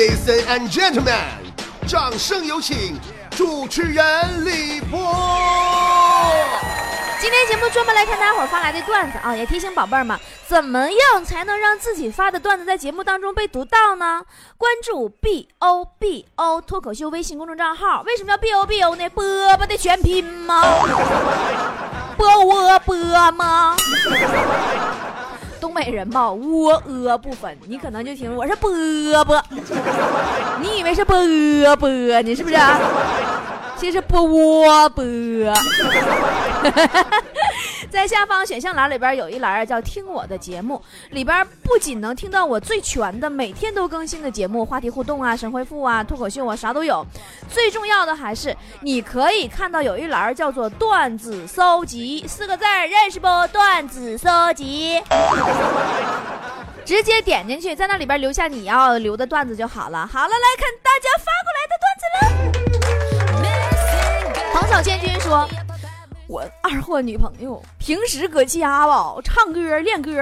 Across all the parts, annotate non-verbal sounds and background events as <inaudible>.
Ladies and gentlemen，掌声有请主持人李波。今天节目专门来看大伙儿发来的段子啊，也提醒宝贝儿们，怎么样才能让自己发的段子在节目当中被读到呢？关注 B O B O 脱口秀微信公众账号，为什么叫 B O B O 呢？波波的全拼吗？波窝波吗？东北人嘛，窝呃不分，你可能就听我是波波，<laughs> 你以为是波波呢，是不是？<laughs> 其实波窝波。<laughs> 在下方选项栏里边有一栏叫“听我的节目”，里边不仅能听到我最全的每天都更新的节目，话题互动啊、神回复啊、脱口秀啊，啥都有。最重要的还是你可以看到有一栏叫做“段子搜集” <laughs> 四个字，认识不？段子搜集，直接点进去，在那里边留下你要留的段子就好了。好了，来看大家发过来的段子了。彭小千军说。我二货女朋友平时搁家吧唱歌练歌，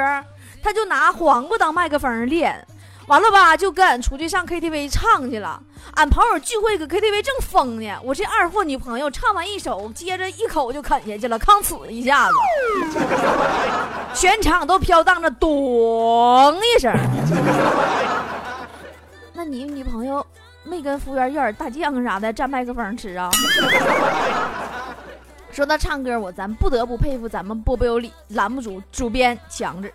她就拿黄瓜当麦克风练，完了吧就跟俺出去上 KTV 唱去了。俺朋友聚会搁 KTV 正疯呢，我这二货女朋友唱完一首，接着一口就啃下去了，吭哧一下子，<laughs> 全场都飘荡着咚一声。<laughs> 那你女朋友没跟服务员要点大酱啥的蘸麦克风吃啊？说到唱歌，我咱不得不佩服咱们波波有理栏目组主编强子。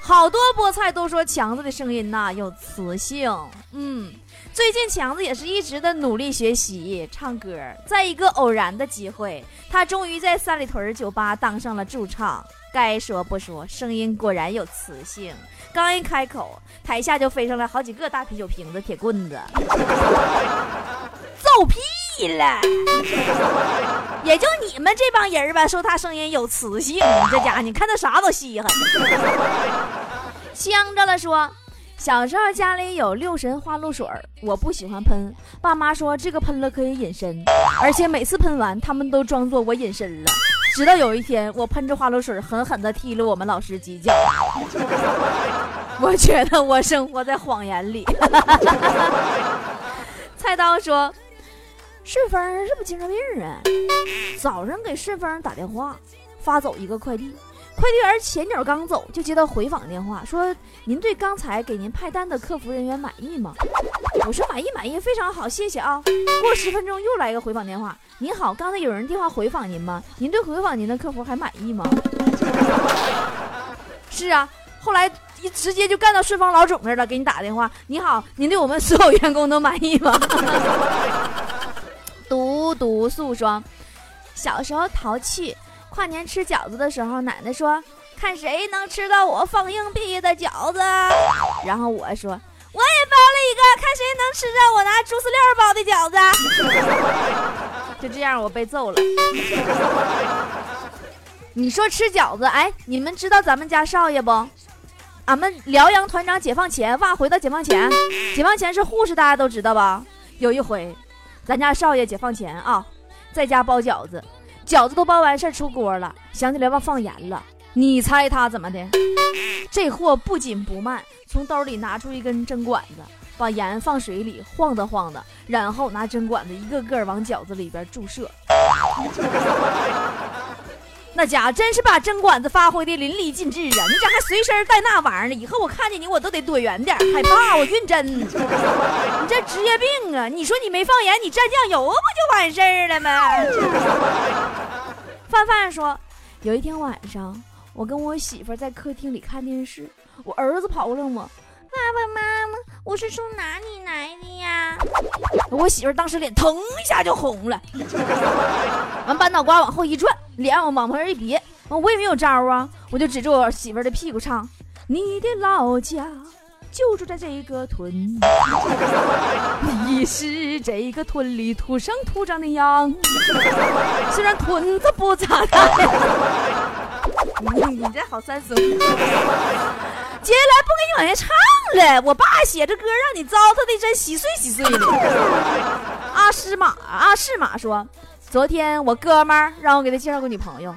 好多菠菜都说强子的声音呐有磁性。嗯，最近强子也是一直的努力学习唱歌。在一个偶然的机会，他终于在三里屯酒吧当上了驻唱。该说不说，声音果然有磁性。刚一开口，台下就飞上来好几个大啤酒瓶子、铁棍子，<laughs> 揍屁！了，也就你们这帮人吧，说他声音有磁性。这家伙，你看他啥都稀罕。<laughs> 香着了说，小时候家里有六神花露水我不喜欢喷，爸妈说这个喷了可以隐身，而且每次喷完，他们都装作我隐身了。直到有一天，我喷着花露水狠狠地踢了我们老师几脚。<laughs> 我觉得我生活在谎言里。<laughs> 菜刀说。顺丰是不精神病啊！早上给顺丰打电话，发走一个快递，快递员前脚刚走，就接到回访电话，说您对刚才给您派单的客服人员满意吗？我说满意满意，非常好，谢谢啊。过十分钟又来一个回访电话，您好，刚才有人电话回访您吗？您对回访您的客服还满意吗？<laughs> 是啊，后来一直接就干到顺丰老总那儿了，给你打电话，你好，您对我们所有员工都满意吗？独独素说，小时候淘气，跨年吃饺子的时候，奶奶说看谁能吃到我放硬币的饺子。然后我说我也包了一个，看谁能吃着我拿猪饲料包的饺子。<laughs> 就这样，我被揍了。<laughs> 你说吃饺子，哎，你们知道咱们家少爷不？俺们辽阳团长解放前，哇，回到解放前，解放前是护士，大家都知道吧？有一回。咱家少爷解放前啊，在家包饺子，饺子都包完事儿出锅了，想起来忘放盐了。你猜他怎么的？这货不紧不慢，从兜里拿出一根针管子，把盐放水里晃荡晃荡，然后拿针管子一个个往饺子里边注射。那家伙真是把针管子发挥的淋漓尽致啊！你咋还随身带那玩意儿呢？以后我看见你我都得躲远点，害怕我晕针。你这职业病啊！你说你没放盐，你蘸酱油不就完事儿了吗？范范说，有一天晚上，我跟我媳妇在客厅里看电视，我儿子跑过来问我：“爸爸妈妈，我是从哪里来的呀？”我媳妇当时脸腾一下就红了，完把脑瓜往后一转。脸往旁边一别，我也没有招啊，我就指着我媳妇的屁股唱：“你的老家就住在这个屯，<laughs> 你是这个屯里土生土长的羊，虽然屯子不咋大。”你你这好三俗。<laughs> 接下来不给你往下唱了，我爸写着歌让你糟蹋的真稀碎稀碎的。<laughs> 阿诗玛阿诗玛说。昨天我哥们儿让我给他介绍个女朋友，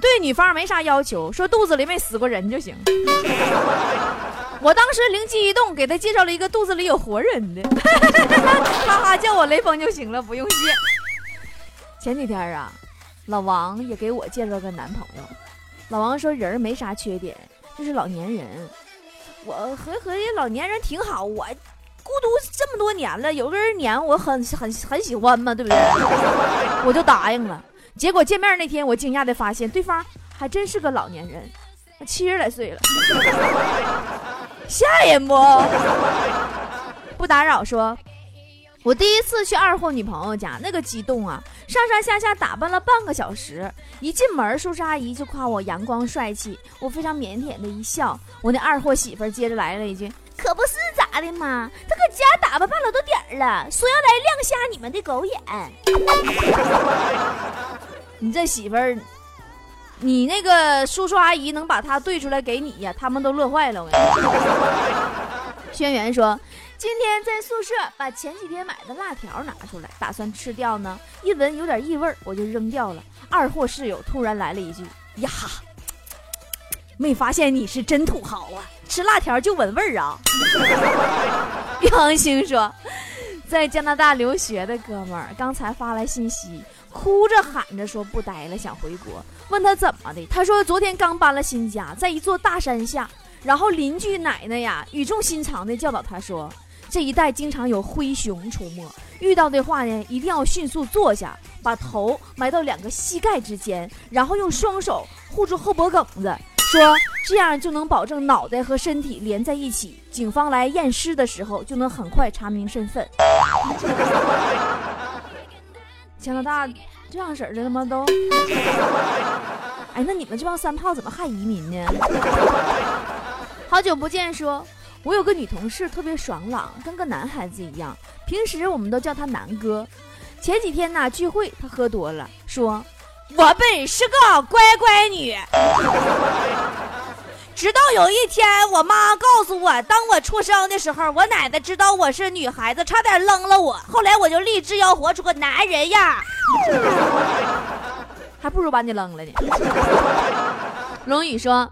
对女方没啥要求，说肚子里没死过人就行。我当时灵机一动，给他介绍了一个肚子里有活人的，<laughs> 哈哈，叫我雷锋就行了，不用谢。前几天啊，老王也给我介绍个男朋友。老王说人没啥缺点，就是老年人。我合合计老年人挺好，我孤独这么多年了，有个人黏我很很很喜欢嘛，对不对？<laughs> 我就答应了。结果见面那天，我惊讶的发现对方还真是个老年人，七十来岁了。<laughs> 吓人不？<laughs> 不打扰。说，我第一次去二货女朋友家，那个激动啊！上上下下打扮了半个小时，一进门，叔叔阿姨就夸我阳光帅气，我非常腼腆的一笑。我那二货媳妇接着来了一句：“可不是咋的嘛，他搁家打扮半了多点儿了，说要来亮瞎你们的狗眼。<laughs> 你这媳妇儿。”你那个叔叔阿姨能把他兑出来给你呀？他们都乐坏了。我跟你说，轩辕说，今天在宿舍把前几天买的辣条拿出来，打算吃掉呢。一闻有点异味，我就扔掉了。二货室友突然来了一句：“呀，没发现你是真土豪啊，吃辣条就闻味儿啊。”杨星说，在加拿大留学的哥们儿刚才发来信息。哭着喊着说不待了，想回国。问他怎么的，他说昨天刚搬了新家，在一座大山下。然后邻居奶奶呀，语重心长地教导他说，这一带经常有灰熊出没，遇到的话呢，一定要迅速坐下，把头埋到两个膝盖之间，然后用双手护住后脖梗子，说这样就能保证脑袋和身体连在一起。警方来验尸的时候，就能很快查明身份。<laughs> 加拿大这样式的了吗？都，哎，那你们这帮三炮怎么还移民呢？<laughs> 好久不见，说，我有个女同事特别爽朗，跟个男孩子一样，平时我们都叫他南哥。前几天呢聚会，他喝多了，说，我本是个乖乖女。<laughs> 直到有一天，我妈告诉我，当我出生的时候，我奶奶知道我是女孩子，差点扔了我。后来我就立志要活出个男人样，<laughs> 还不如把你扔了呢。龙宇说。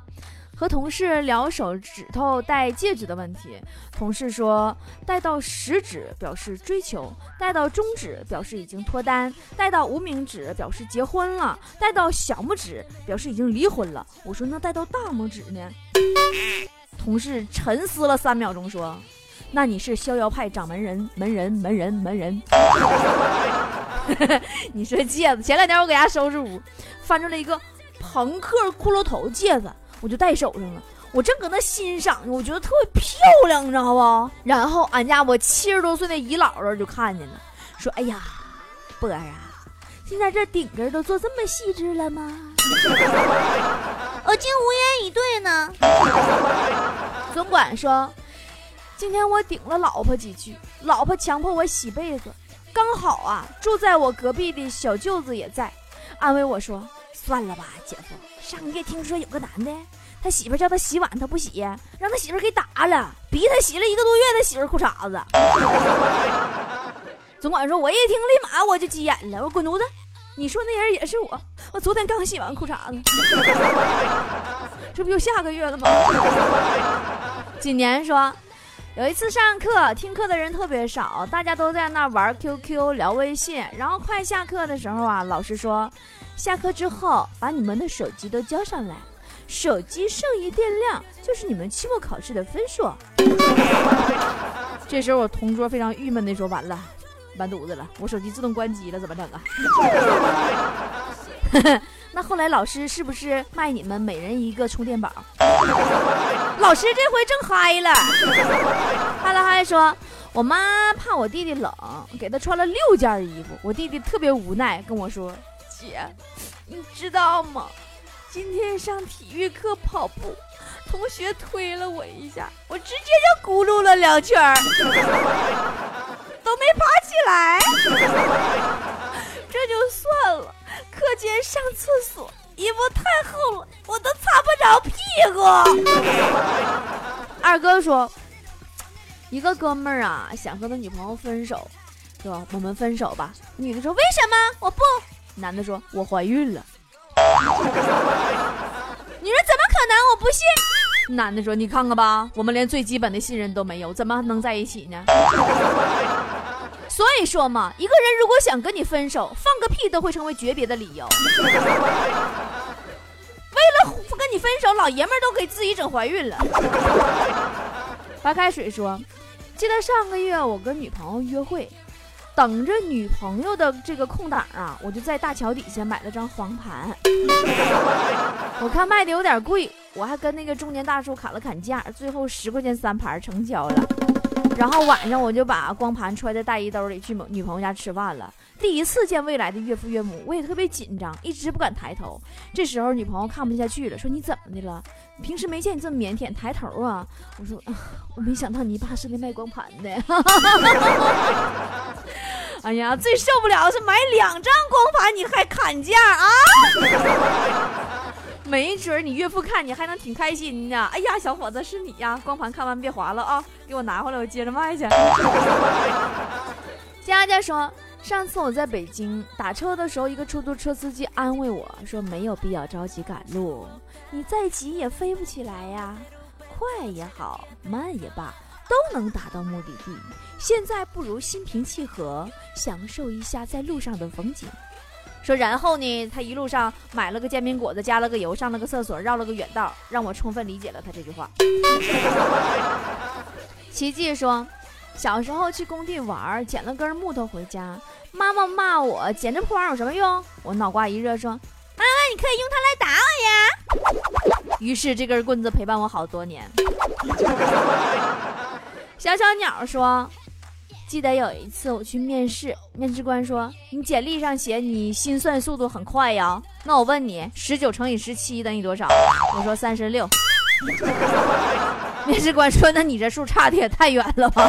和同事聊手指头戴戒指的问题，同事说戴到食指表示追求，戴到中指表示已经脱单，戴到无名指表示结婚了，戴到小拇指表示已经离婚了。我说那戴到大拇指呢？同事沉思了三秒钟说：“那你是逍遥派掌门人，门人门人门人。” <laughs> 你说戒指？前两天我搁家收拾屋，翻出来一个朋克骷髅头戒指。我就戴手上了，我正搁那欣赏呢，我觉得特别漂亮，你知道不？然后俺家我七十多岁的姨姥姥就看见了，说：“哎呀，波儿啊，现在这顶根都做这么细致了吗？”我竟无言以对呢。总管说：“今天我顶了老婆几句，老婆强迫我洗被子，刚好啊，住在我隔壁的小舅子也在，安慰我说：算了吧，姐夫。”上个月听说有个男的，他媳妇叫他洗碗，他不洗，让他媳妇给打了，逼他洗了一个多月他媳妇裤衩子。<laughs> 总管说，我一听立马我就急眼了，我滚犊子！你说那人也是我，我昨天刚洗完裤衩子，<laughs> 这不就下个月了吗？<laughs> 今年说，有一次上课，听课的人特别少，大家都在那玩 QQ 聊微信，然后快下课的时候啊，老师说。下课之后，把你们的手机都交上来。手机剩余电量就是你们期末考试的分数。这时候，我同桌非常郁闷的说：“完了，完犊子了，我手机自动关机了，怎么整啊？” <laughs> 那后来老师是不是卖你们每人一个充电宝？老师这回正嗨了，哈了嗨说：“我妈怕我弟弟冷，给他穿了六件衣服。我弟弟特别无奈，跟我说。”姐，你知道吗？今天上体育课跑步，同学推了我一下，我直接就咕噜了两圈都没爬起来。<laughs> 这就算了，课间上厕所，衣服太厚了，我都擦不着屁股。<laughs> 二哥说，一个哥们儿啊，想和他女朋友分手，说我们分手吧。女的说，为什么？我不。男的说：“我怀孕了。”你说怎么可能？我不信。男的说：“你看看吧，我们连最基本的信任都没有，怎么能在一起呢？”所以说嘛，一个人如果想跟你分手，放个屁都会成为诀别的理由。为了跟你分手，老爷们都给自己整怀孕了。白开水说：“记得上个月我跟女朋友约会。”等着女朋友的这个空档啊，我就在大桥底下买了张黄盘。<laughs> 我看卖的有点贵，我还跟那个中年大叔砍了砍价，最后十块钱三盘成交了。然后晚上我就把光盘揣在大衣兜里去女朋友家吃饭了。第一次见未来的岳父岳母，我也特别紧张，一直不敢抬头。这时候女朋友看不下去了，说：“你怎么的了？平时没见你这么腼腆，抬头啊！”我说：“我没想到你爸是那卖光盘的。<laughs> ”哎呀，最受不了是买两张光盘你还砍价啊！没准你岳父看你还能挺开心呢。哎呀，小伙子是你呀！光盘看完别划了啊，给我拿回来，我接着卖去。佳佳说。上次我在北京打车的时候，一个出租车司机安慰我说：“没有必要着急赶路，你再急也飞不起来呀，快也好，慢也罢，都能达到目的地。现在不如心平气和，享受一下在路上的风景。”说，然后呢，他一路上买了个煎饼果子，加了个油，上了个厕所，绕了个远道，让我充分理解了他这句话。<laughs> 奇迹说。小时候去工地玩，捡了根木头回家，妈妈骂我捡这破玩意有什么用？我脑瓜一热说：“妈妈，你可以用它来打我呀！”于是这根棍子陪伴我好多年。<laughs> 小小鸟说：“记得有一次我去面试，面试官说你简历上写你心算速度很快呀，那我问你，十九乘以十七等于多少？我说三十六。”面试官说：“那你这数差的也太远了吧？”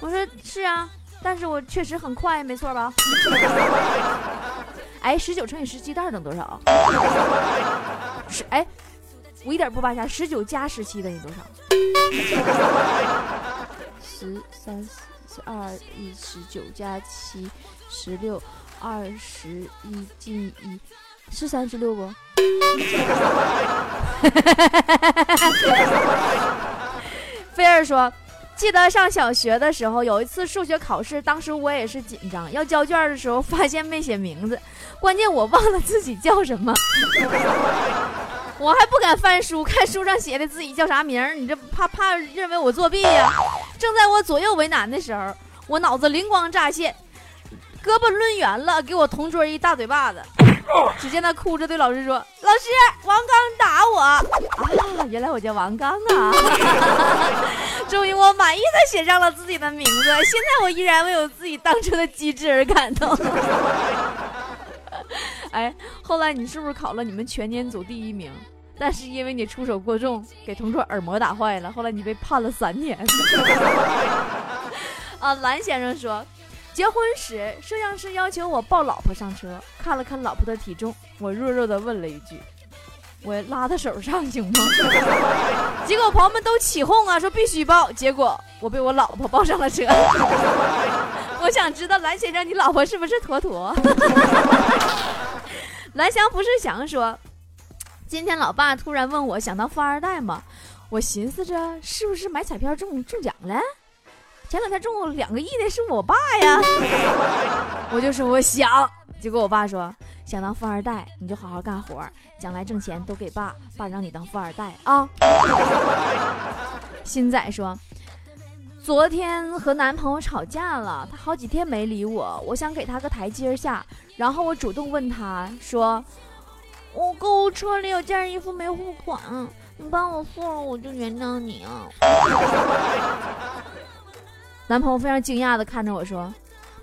我说：“是啊，但是我确实很快，没错吧？”哎，十九乘以十七袋等多少？是哎，我一点不扒瞎，十九加十七等于多少？十三、十二、一十九加七，十六，二十一进一，是三十六不？<laughs> 菲儿说：“记得上小学的时候，有一次数学考试，当时我也是紧张，要交卷的时候发现没写名字，<laughs> 关键我忘了自己叫什么，<laughs> 我还不敢翻书看书上写的自己叫啥名你这怕怕认为我作弊呀？正在我左右为难的时候，我脑子灵光乍现，胳膊抡圆了，给我同桌一大嘴巴子。”只见他哭着对老师说：“老师，王刚打我啊！原来我叫王刚啊！<laughs> 终于我满意的写上了自己的名字。现在我依然为我自己当初的机智而感动。<laughs> 哎，后来你是不是考了你们全年组第一名？但是因为你出手过重，给同桌耳膜打坏了，后来你被判了三年。<laughs> 啊，蓝先生说。”结婚时，摄像师要求我抱老婆上车，看了看老婆的体重，我弱弱的问了一句：“我拉她手上行吗？” <laughs> 结果朋友们都起哄啊，说必须抱。结果我被我老婆抱上了车。<laughs> 我想知道蓝先生，你老婆是不是坨坨？蓝翔不是翔说，今天老爸突然问我想当富二代吗？我寻思着是不是买彩票中中奖了。前两天中两个亿的是我爸呀，我就说我想，结果我爸说想当富二代，你就好好干活，将来挣钱都给爸，爸让你当富二代啊。新仔说，昨天和男朋友吵架了，他好几天没理我，我想给他个台阶下，然后我主动问他说，我购物车里有件衣服没付款，你帮我付了，我就原谅你啊。男朋友非常惊讶的看着我说：“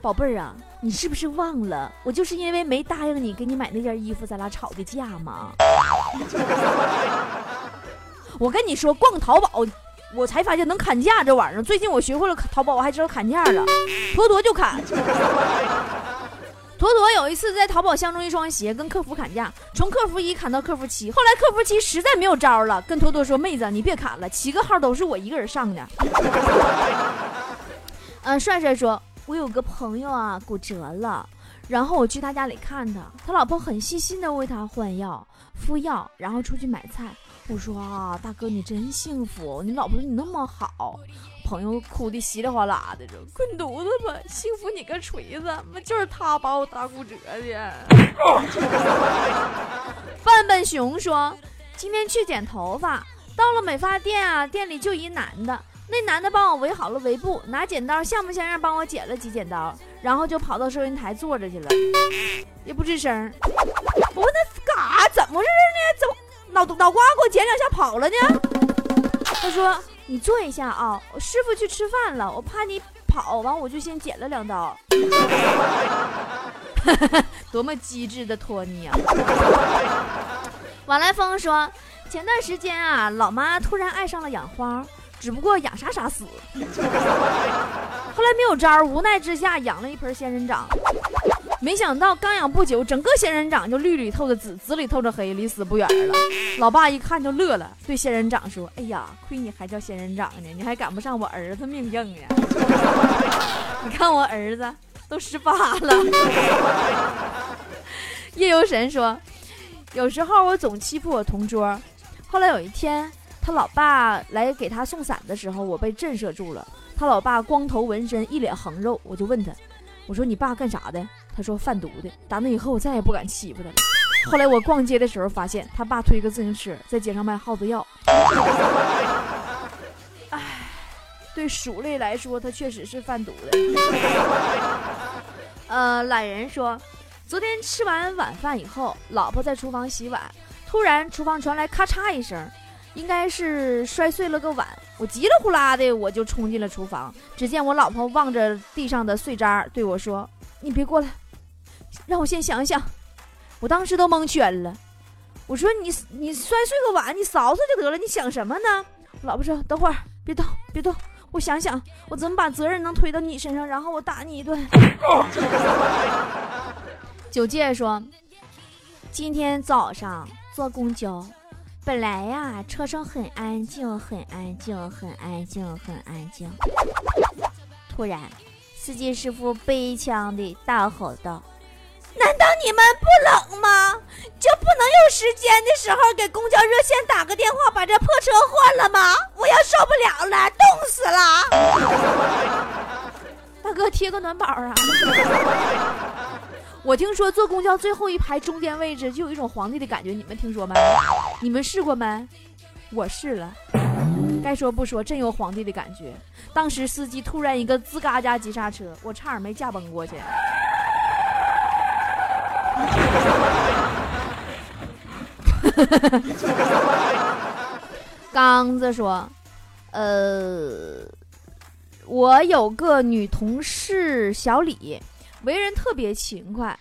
宝贝儿啊，你是不是忘了我就是因为没答应你给你买那件衣服，咱俩吵的架吗？” <laughs> 我跟你说，逛淘宝，我才发现能砍价这玩意儿。最近我学会了淘宝，我还知道砍价了，坨坨就砍。坨坨有一次在淘宝相中一双鞋，跟客服砍价，从客服一砍到客服七，后来客服七实在没有招了，跟坨坨说：“妹子，你别砍了，七个号都是我一个人上的。<laughs> ”嗯，帅帅说：“我有个朋友啊，骨折了，然后我去他家里看他，他老婆很细心的为他换药、敷药，然后出去买菜。我说啊，大哥你真幸福，你老婆对你那么好。朋友哭的稀里哗啦的，说滚犊子吧，幸福你个锤子，妈就是他把我打骨折的。<laughs> 范本熊说，今天去剪头发，到了美发店啊，店里就一男的，那男的帮我围好了围布，拿剪刀像不像样帮我剪了几剪刀，然后就跑到收银台坐着去了，也不吱声。我问他干啥？怎么回事呢？怎么脑脑瓜给我剪两下跑了呢？他说。你坐一下啊，我师傅去吃饭了，我怕你跑，完我就先剪了两刀。<laughs> 多么机智的托尼啊！晚来风说，前段时间啊，老妈突然爱上了养花，只不过养啥啥死。后来没有招，无奈之下养了一盆仙人掌。没想到刚养不久，整个仙人掌就绿里透着紫，紫里透着黑，离死不远了。老爸一看就乐了，对仙人掌说：“哎呀，亏你还叫仙人掌呢，你还赶不上我儿子命硬呀！你看我儿子都十八了。”夜游神说：“有时候我总欺负我同桌，后来有一天他老爸来给他送伞的时候，我被震慑住了。他老爸光头纹身，一脸横肉，我就问他，我说你爸干啥的？”他说贩毒的，打那以后我再也不敢欺负他了。后来我逛街的时候发现他爸推个自行车在街上卖耗子药。唉，对鼠类来说，他确实是贩毒的。呃，懒人说，昨天吃完晚饭以后，老婆在厨房洗碗，突然厨房传来咔嚓一声，应该是摔碎了个碗。我急了呼啦的我就冲进了厨房，只见我老婆望着地上的碎渣对我说：“你别过来。”让我先想想，我当时都蒙圈了。我说你你摔碎个碗，你扫扫就得了，你想什么呢？我老婆说等会儿别动别动，我想想我怎么把责任能推到你身上，然后我打你一顿。<laughs> 九戒说，今天早上坐公交，本来呀车上很安静很安静很安静很安静，突然司机师傅悲腔的大吼道。你们不冷吗？就不能有时间的时候给公交热线打个电话，把这破车换了吗？我要受不了了，冻死了！<laughs> 大哥贴个暖宝啊！<laughs> 我听说坐公交最后一排中间位置就有一种皇帝的感觉，你们听说没？你们试过没？我试了，该说不说，真有皇帝的感觉。当时司机突然一个吱嘎加急刹车，我差点没驾崩过去。<laughs> 刚子说：“呃，我有个女同事小李，为人特别勤快，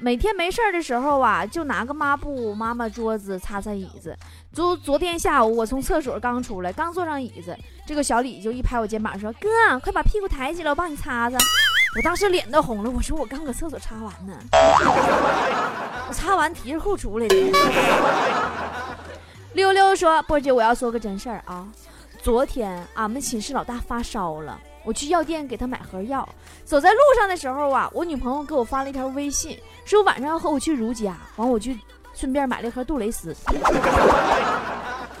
每天没事儿的时候啊，就拿个抹布抹抹桌子，擦擦椅子。昨昨天下午，我从厕所刚出来，刚坐上椅子，这个小李就一拍我肩膀说：‘哥，快把屁股抬起来，我帮你擦擦。’我当时脸都红了，我说我刚搁厕所擦完呢，擦完提着裤出来的。<laughs> 溜溜说：“波姐，我要说个真事儿啊，昨天俺们寝室老大发烧了，我去药店给他买盒药，走在路上的时候啊，我女朋友给我发了一条微信，说晚上要和我去如家，完我去顺便买了一盒杜蕾斯。”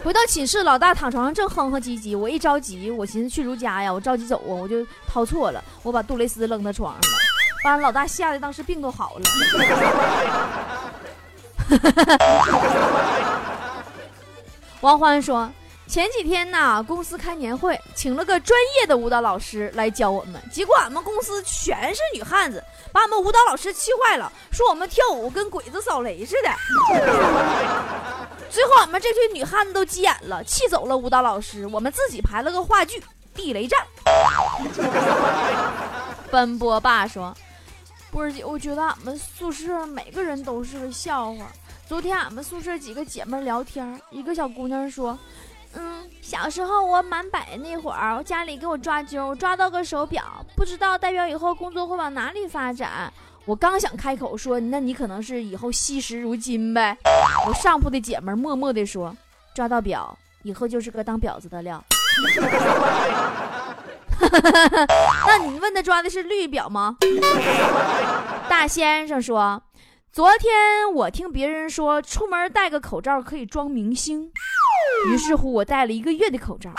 回到寝室，老大躺床上正哼哼唧唧。我一着急，我寻思去如家呀，我着急走啊，我就掏错了，我把杜蕾斯扔他床上了，把老大吓得当时病都好了。<laughs> 王欢说。前几天呢，公司开年会，请了个专业的舞蹈老师来教我们。结果俺们公司全是女汉子，把俺们舞蹈老师气坏了，说我们跳舞跟鬼子扫雷似的。<laughs> 最后俺们这群女汉子都急眼了，气走了舞蹈老师。我们自己排了个话剧《地雷战》。<laughs> 奔波爸说：“波儿姐，我觉得俺们宿舍每个人都是个笑话。昨天俺们宿舍几个姐妹聊天，一个小姑娘说。”嗯，小时候我满百那会儿，我家里给我抓阄，抓到个手表，不知道代表以后工作会往哪里发展。我刚想开口说，那你可能是以后惜时如金呗。我上铺的姐们默默地说，抓到表以后就是个当婊子的料。<laughs> 那你问他抓的是绿表吗？大先生说，昨天我听别人说，出门戴个口罩可以装明星。于是乎，我戴了一个月的口罩，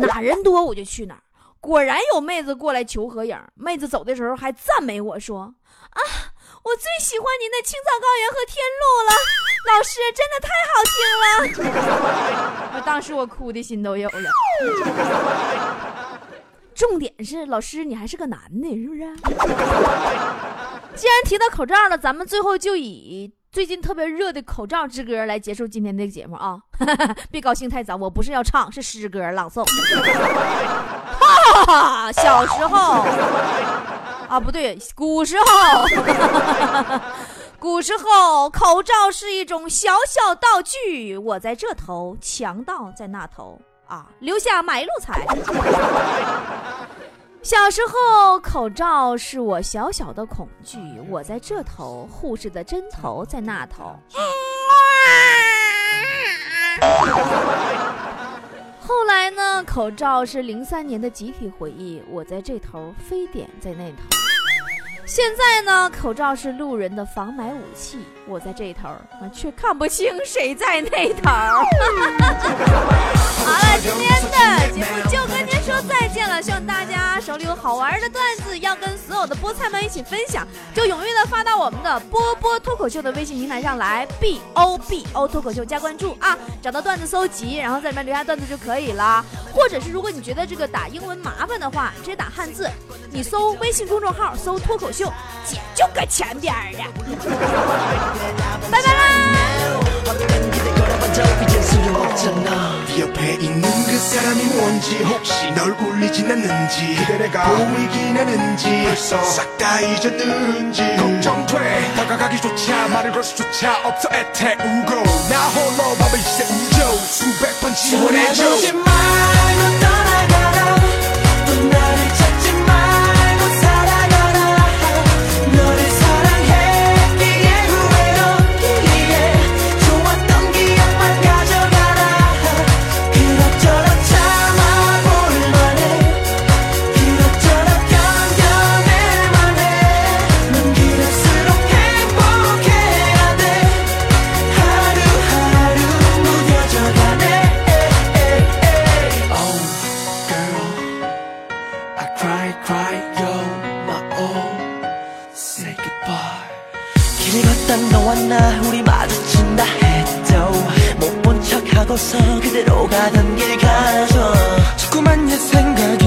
哪人多我就去哪儿。果然有妹子过来求合影，妹子走的时候还赞美我说：“啊，我最喜欢您的青藏高原和天路了，老师真的太好听了。<laughs> ”当时我哭的心都有了。重点是，老师你还是个男的，是不是？既然提到口罩了，咱们最后就以。最近特别热的口罩之歌来结束今天的节目啊！<laughs> 别高兴太早，我不是要唱，是诗歌朗诵。<laughs> 哈哈，小时候啊，不对，古时候，<laughs> 古时候口罩是一种小小道具，我在这头，强盗在那头啊，留下买路财。小时候，口罩是我小小的恐惧。我在这头，护士的针头在那头。后来呢？口罩是零三年的集体回忆。我在这头，非典在那头。现在呢，口罩是路人的防霾武器。我在这头，却看不清谁在那头。<laughs> 好了，今天的节目就跟您说再见了。希望大家手里有好玩的段子，要跟所有的菠菜们一起分享，就踊跃的发到我们的波波脱口秀的微信平台上来，b o b o 脱口秀加关注啊，找到段子搜集，然后在里面留下段子就可以了。或者是如果你觉得这个打英文麻烦的话，直接打汉字，你搜微信公众号搜脱口秀，姐就搁前边儿的。그 혹시 널 울리진 않는지 그대가 보이긴 하는지 벌써 싹 다 잊었는지 걱정돼. 다가가기조차 말을 걸 수조차 없어 애태우고 나 홀로 밤을 새우죠 수백 번 지원해줘. 길 걷다 너와 나 우리 마주친다 해도 못 본 척하고서 그대로 가던 길 가죠. 자꾸만 옛 생각